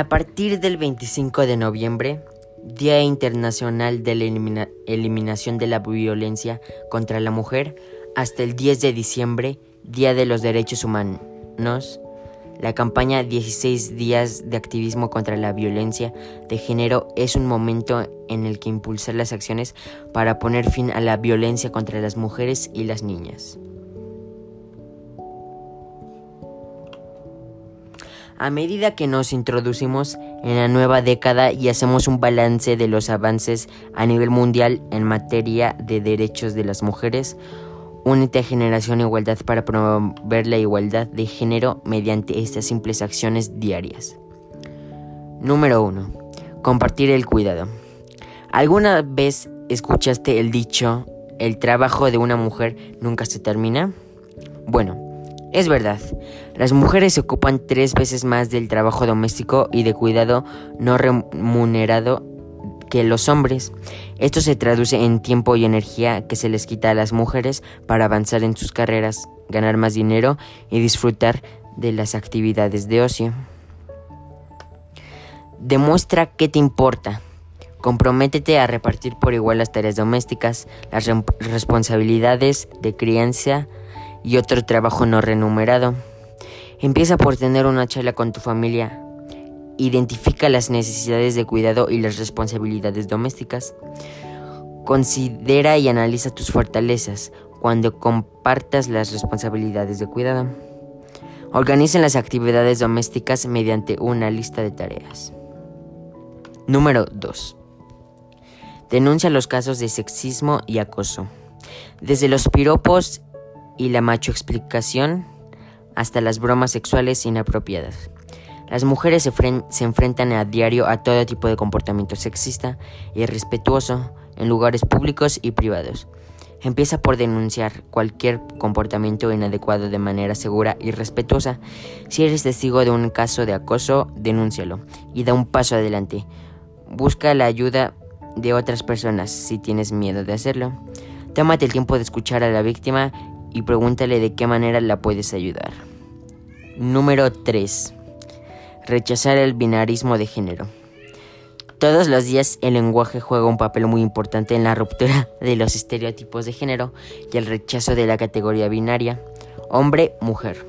A partir del 25 de noviembre, Día Internacional de la Eliminación de la Violencia contra la Mujer, hasta el 10 de diciembre, Día de los Derechos Humanos, la campaña 16 días de activismo contra la violencia de género es un momento en el que impulsar las acciones para poner fin a la violencia contra las mujeres y las niñas. A medida que nos introducimos en la nueva década y hacemos un balance de los avances a nivel mundial en materia de derechos de las mujeres, únete a Generación Igualdad para promover la igualdad de género mediante estas simples acciones diarias. Número 1. Compartir el cuidado. ¿Alguna vez escuchaste el dicho, el trabajo de una mujer nunca se termina? Bueno, es verdad, las mujeres ocupan tres veces más del trabajo doméstico y de cuidado no remunerado que los hombres. Esto se traduce en tiempo y energía que se les quita a las mujeres para avanzar en sus carreras, ganar más dinero y disfrutar de las actividades de ocio. Demuestra qué te importa. Comprométete a repartir por igual las tareas domésticas, las responsabilidades de crianza, y otro trabajo no remunerado. Empieza por tener una charla con tu familia. Identifica las necesidades de cuidado y las responsabilidades domésticas. Considera y analiza tus fortalezas cuando compartas las responsabilidades de cuidado. Organiza las actividades domésticas mediante una lista de tareas. Número 2. Denuncia los casos de sexismo y acoso. Desde los piropos y la macho explicación hasta las bromas sexuales inapropiadas. Las mujeres se, se, enfrentan a diario a todo tipo de comportamiento sexista y irrespetuoso en lugares públicos y privados. Empieza por denunciar cualquier comportamiento inadecuado de manera segura y respetuosa. Si eres testigo de un caso de acoso, denúncialo y da un paso adelante. Busca la ayuda de otras personas si tienes miedo de hacerlo. Tómate el tiempo de escuchar a la víctima y pregúntale de qué manera la puedes ayudar. Número 3. Rechazar el binarismo de género. Todos los días el lenguaje juega un papel muy importante en la ruptura de los estereotipos de género y el rechazo de la categoría binaria, hombre-mujer.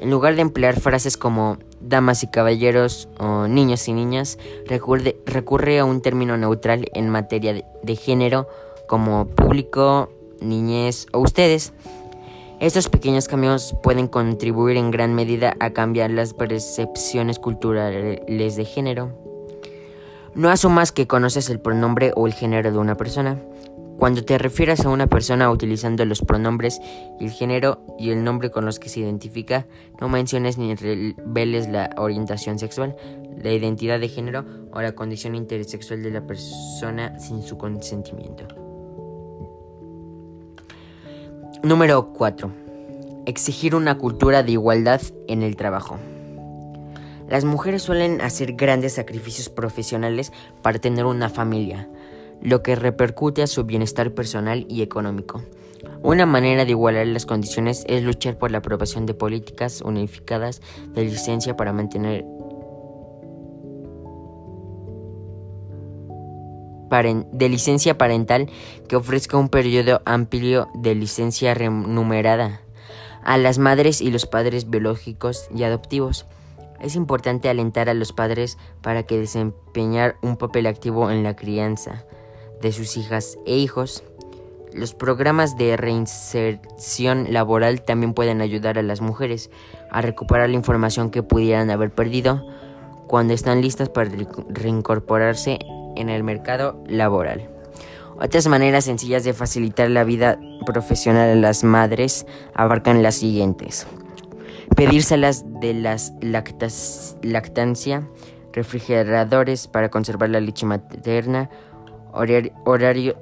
En lugar de emplear frases como damas y caballeros o niños y niñas, recurre, recurre a un término neutral en materia de, de género como público, niñez o ustedes. Estos pequeños cambios pueden contribuir en gran medida a cambiar las percepciones culturales de género. No asumas que conoces el pronombre o el género de una persona. Cuando te refieras a una persona utilizando los pronombres el género y el nombre con los que se identifica, no menciones ni reveles la orientación sexual, la identidad de género o la condición intersexual de la persona sin su consentimiento. Número 4. Exigir una cultura de igualdad en el trabajo. Las mujeres suelen hacer grandes sacrificios profesionales para tener una familia, lo que repercute a su bienestar personal y económico. Una manera de igualar las condiciones es luchar por la aprobación de políticas unificadas de licencia para mantener de licencia parental que ofrezca un periodo amplio de licencia remunerada a las madres y los padres biológicos y adoptivos. Es importante alentar a los padres para que desempeñar un papel activo en la crianza de sus hijas e hijos. Los programas de reinserción laboral también pueden ayudar a las mujeres a recuperar la información que pudieran haber perdido cuando están listas para reincorporarse en el mercado laboral. Otras maneras sencillas de facilitar la vida profesional a las madres abarcan las siguientes. Pedírselas de las lactancia, refrigeradores para conservar la leche materna, horarios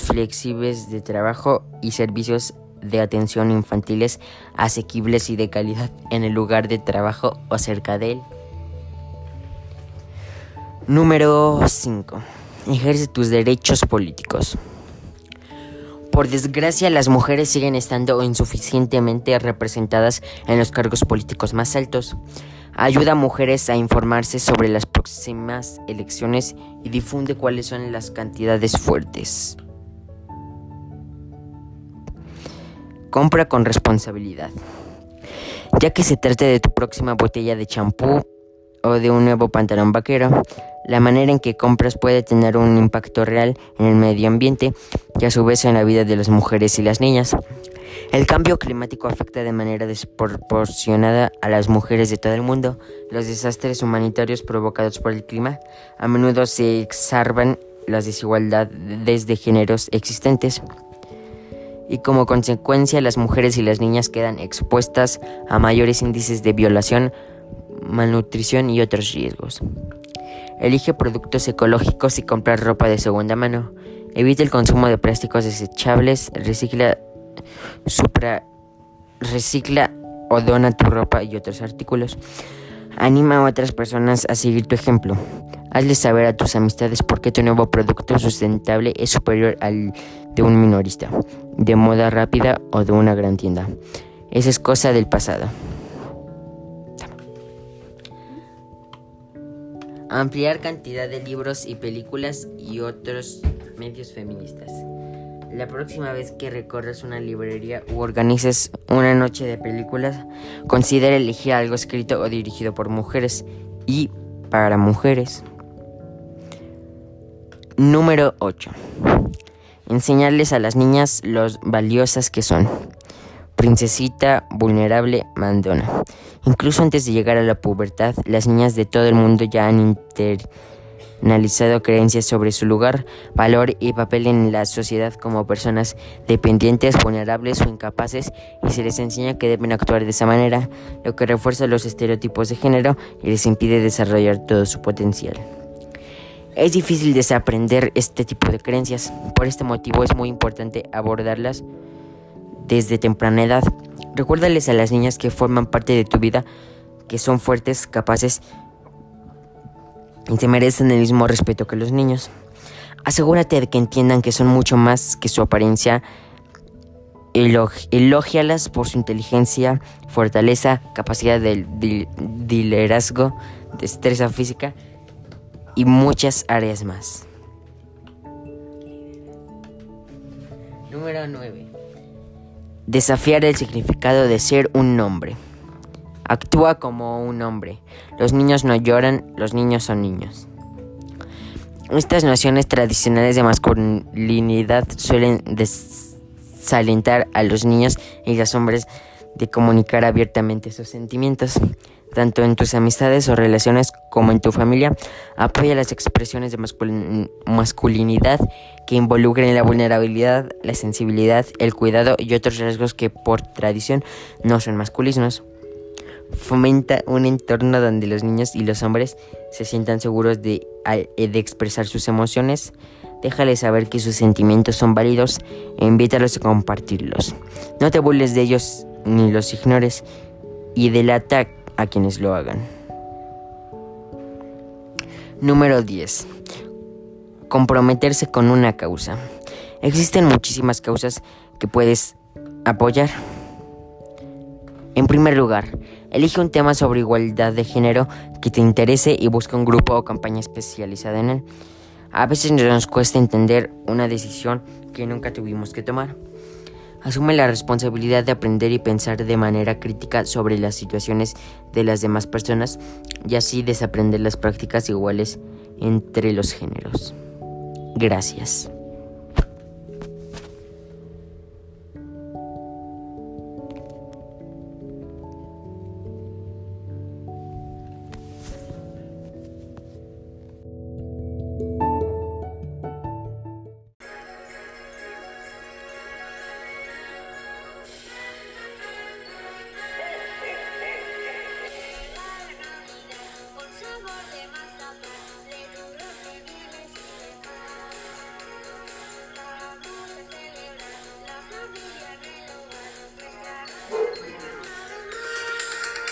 flexibles de trabajo y servicios de atención infantiles asequibles y de calidad en el lugar de trabajo o cerca de él. Número 5. Ejerce tus derechos políticos. Por desgracia, las mujeres siguen estando insuficientemente representadas en los cargos políticos más altos. Ayuda a mujeres a informarse sobre las próximas elecciones y difunde cuáles son las cantidades fuertes. Compra con responsabilidad. Ya que se trate de tu próxima botella de champú o de un nuevo pantalón vaquero, la manera en que compras puede tener un impacto real en el medio ambiente y a su vez en la vida de las mujeres y las niñas. El cambio climático afecta de manera desproporcionada a las mujeres de todo el mundo. Los desastres humanitarios provocados por el clima a menudo se exacerban las desigualdades de géneros existentes y como consecuencia las mujeres y las niñas quedan expuestas a mayores índices de violación, malnutrición y otros riesgos. Elige productos ecológicos y compra ropa de segunda mano. Evita el consumo de plásticos desechables. Recicla, supra, recicla o dona tu ropa y otros artículos. Anima a otras personas a seguir tu ejemplo. Hazle saber a tus amistades por qué tu nuevo producto sustentable es superior al de un minorista, de moda rápida o de una gran tienda. Esa es cosa del pasado. Ampliar cantidad de libros y películas y otros medios feministas. La próxima vez que recorras una librería u organices una noche de películas, considera elegir algo escrito o dirigido por mujeres y para mujeres. Número 8. Enseñarles a las niñas los valiosas que son princesita, vulnerable, mandona. Incluso antes de llegar a la pubertad, las niñas de todo el mundo ya han internalizado creencias sobre su lugar, valor y papel en la sociedad como personas dependientes, vulnerables o incapaces y se les enseña que deben actuar de esa manera, lo que refuerza los estereotipos de género y les impide desarrollar todo su potencial. Es difícil desaprender este tipo de creencias, por este motivo es muy importante abordarlas desde temprana edad. Recuérdales a las niñas que forman parte de tu vida que son fuertes, capaces y te merecen el mismo respeto que los niños. Asegúrate de que entiendan que son mucho más que su apariencia. Elógialas por su inteligencia, fortaleza, capacidad de, liderazgo, destreza física y muchas áreas más. Número 9. Desafiar el significado de ser un hombre. Actúa como un hombre. Los niños no lloran, los niños son niños. Estas nociones tradicionales de masculinidad suelen desalentar a los niños y los hombres de comunicar abiertamente sus sentimientos tanto en tus amistades o relaciones como en tu familia. Apoya las expresiones de masculinidad que involucren la vulnerabilidad, la sensibilidad, el cuidado y otros rasgos que por tradición no son masculinos. Fomenta un entorno donde los niños y los hombres se sientan seguros de, de expresar sus emociones. Déjales saber que sus sentimientos son válidos e invítalos a compartirlos. No te burles de ellos ni los ignores y delata a quienes lo hagan. Número 10. Comprometerse con una causa. Existen muchísimas causas que puedes apoyar. En primer lugar, elige un tema sobre igualdad de género que te interese y busca un grupo o campaña especializada en él. A veces nos cuesta entender una decisión que nunca tuvimos que tomar. Asume la responsabilidad de aprender y pensar de manera crítica sobre las situaciones de las demás personas y así desaprender las prácticas iguales entre los géneros. Gracias.